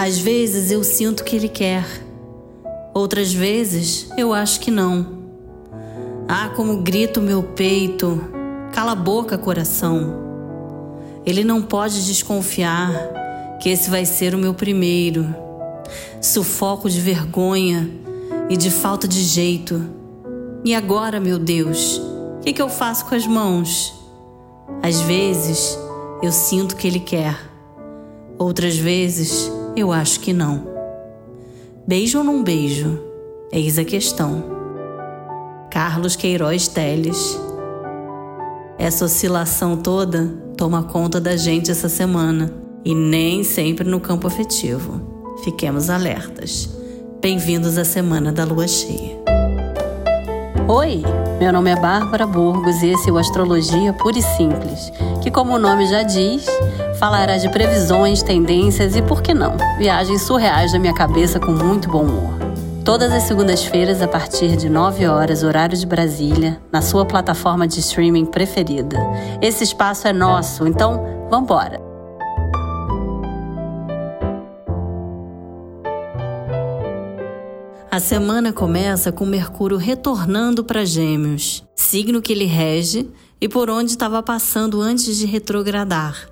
Às vezes eu sinto que ele quer, outras vezes eu acho que não. Ah, como grita o meu peito, cala a boca, coração. Ele não pode desconfiar que esse vai ser o meu primeiro. Sufoco de vergonha e de falta de jeito. E agora, meu Deus, o que, que eu faço com as mãos? Às vezes eu sinto que ele quer, outras vezes eu acho que não. Beijo ou não beijo? Eis a questão. Carlos Queiroz Teles. Essa oscilação toda toma conta da gente essa semana e nem sempre no campo afetivo. Fiquemos alertas. Bem-vindos à semana da lua cheia. Oi, meu nome é Bárbara Burgos e esse é o Astrologia Pura e Simples, que, como o nome já diz, falará de previsões, tendências e, por que não, viagens surreais da minha cabeça com muito bom humor. Todas as segundas-feiras, a partir de 9 horas, horário de Brasília, na sua plataforma de streaming preferida. Esse espaço é nosso, então vambora! A semana começa com Mercúrio retornando para Gêmeos, signo que ele rege e por onde estava passando antes de retrogradar.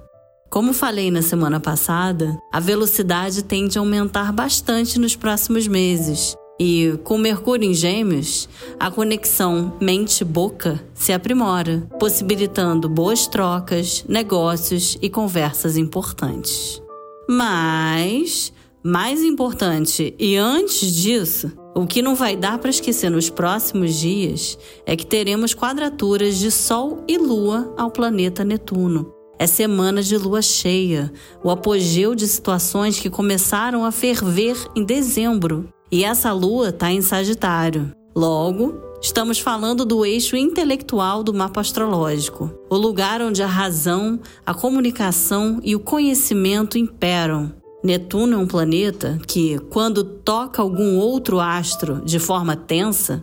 Como falei na semana passada, a velocidade tende a aumentar bastante nos próximos meses. E com Mercúrio em Gêmeos, a conexão mente-boca se aprimora, possibilitando boas trocas, negócios e conversas importantes. Mas mais importante, e antes disso, o que não vai dar para esquecer nos próximos dias é que teremos quadraturas de Sol e Lua ao planeta Netuno. É semana de lua cheia, o apogeu de situações que começaram a ferver em dezembro. E essa lua está em Sagitário. Logo, estamos falando do eixo intelectual do mapa astrológico, o lugar onde a razão, a comunicação e o conhecimento imperam. Netuno é um planeta que, quando toca algum outro astro de forma tensa,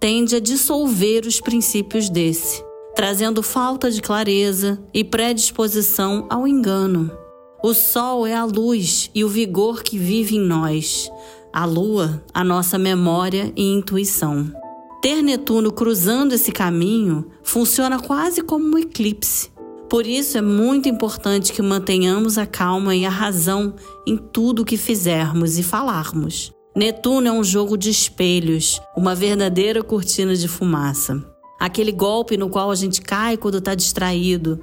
tende a dissolver os princípios desse, trazendo falta de clareza e predisposição ao engano. O Sol é a luz e o vigor que vive em nós, a Lua, a nossa memória e intuição. Ter Netuno cruzando esse caminho funciona quase como um eclipse por isso é muito importante que mantenhamos a calma e a razão em tudo que fizermos e falarmos. Netuno é um jogo de espelhos, uma verdadeira cortina de fumaça. Aquele golpe no qual a gente cai quando está distraído.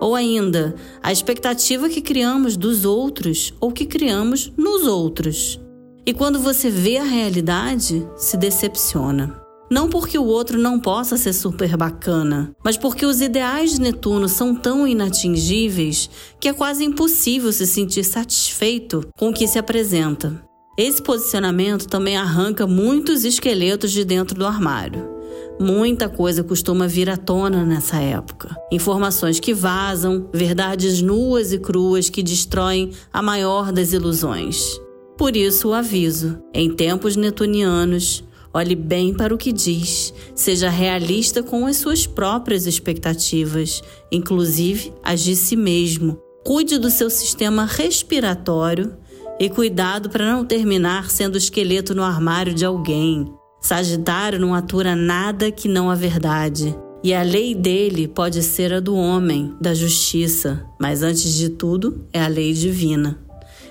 Ou ainda, a expectativa que criamos dos outros ou que criamos nos outros. E quando você vê a realidade, se decepciona. Não porque o outro não possa ser super bacana, mas porque os ideais de Netuno são tão inatingíveis que é quase impossível se sentir satisfeito com o que se apresenta. Esse posicionamento também arranca muitos esqueletos de dentro do armário. Muita coisa costuma vir à tona nessa época. Informações que vazam, verdades nuas e cruas que destroem a maior das ilusões. Por isso o aviso: em tempos netunianos, Olhe bem para o que diz, seja realista com as suas próprias expectativas, inclusive as de si mesmo. Cuide do seu sistema respiratório e cuidado para não terminar sendo esqueleto no armário de alguém. Sagitário não atura nada que não a verdade. E a lei dele pode ser a do homem, da justiça, mas antes de tudo é a lei divina.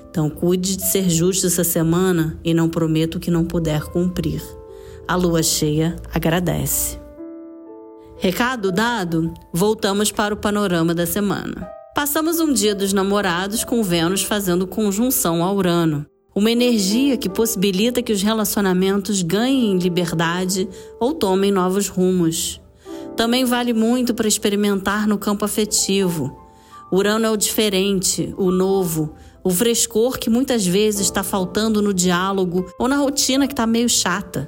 Então cuide de ser justo essa semana e não prometo que não puder cumprir. A lua cheia agradece. Recado dado, voltamos para o panorama da semana. Passamos um dia dos namorados com Vênus fazendo conjunção a Urano. Uma energia que possibilita que os relacionamentos ganhem liberdade ou tomem novos rumos. Também vale muito para experimentar no campo afetivo. Urano é o diferente, o novo, o frescor que muitas vezes está faltando no diálogo ou na rotina que está meio chata.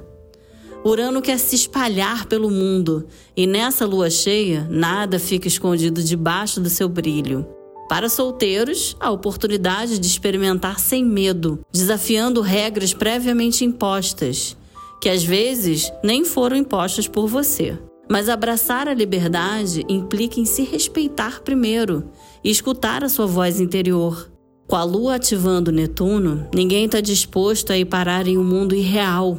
Urano quer se espalhar pelo mundo e nessa lua cheia, nada fica escondido debaixo do seu brilho. Para solteiros, a oportunidade de experimentar sem medo, desafiando regras previamente impostas, que às vezes nem foram impostas por você. Mas abraçar a liberdade implica em se respeitar primeiro e escutar a sua voz interior. Com a Lua ativando Netuno, ninguém está disposto a ir parar em um mundo irreal.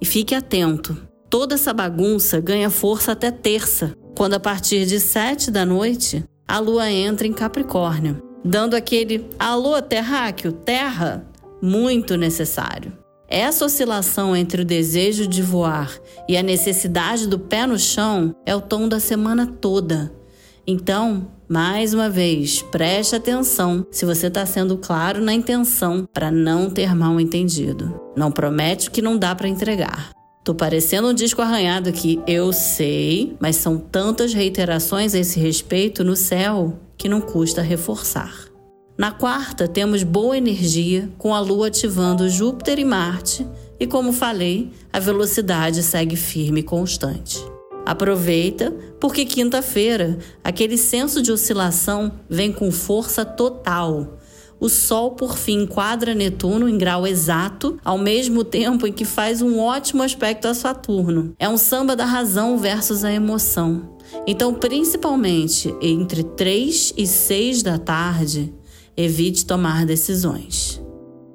E fique atento: toda essa bagunça ganha força até terça, quando a partir de sete da noite a Lua entra em Capricórnio, dando aquele alô terráqueo, terra, muito necessário. Essa oscilação entre o desejo de voar e a necessidade do pé no chão é o tom da semana toda. Então, mais uma vez, preste atenção se você está sendo claro na intenção para não ter mal entendido. Não promete o que não dá para entregar. Tô parecendo um disco arranhado aqui, eu sei, mas são tantas reiterações a esse respeito no céu que não custa reforçar. Na quarta, temos boa energia, com a Lua ativando Júpiter e Marte, e como falei, a velocidade segue firme e constante. Aproveita, porque quinta-feira aquele senso de oscilação vem com força total. O Sol, por fim, enquadra Netuno em grau exato, ao mesmo tempo em que faz um ótimo aspecto a Saturno. É um samba da razão versus a emoção. Então, principalmente entre 3 e 6 da tarde, evite tomar decisões.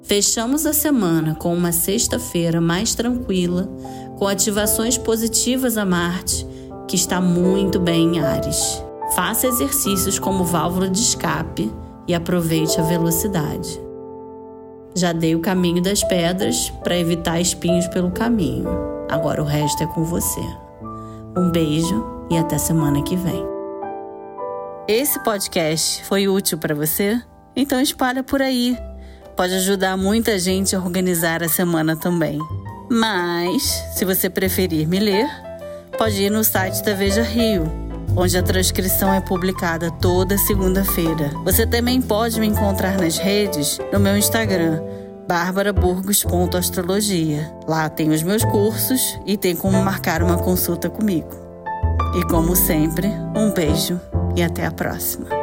Fechamos a semana com uma sexta-feira mais tranquila, com ativações positivas a Marte, que está muito bem em Ares. Faça exercícios como válvula de escape e aproveite a velocidade. Já dei o caminho das pedras para evitar espinhos pelo caminho. Agora o resto é com você. Um beijo e até semana que vem. Esse podcast foi útil para você? Então espalha por aí pode ajudar muita gente a organizar a semana também. Mas, se você preferir me ler, pode ir no site da Veja Rio, onde a transcrição é publicada toda segunda-feira. Você também pode me encontrar nas redes no meu Instagram, barbaraburgos.astrologia. Lá tem os meus cursos e tem como marcar uma consulta comigo. E como sempre, um beijo e até a próxima.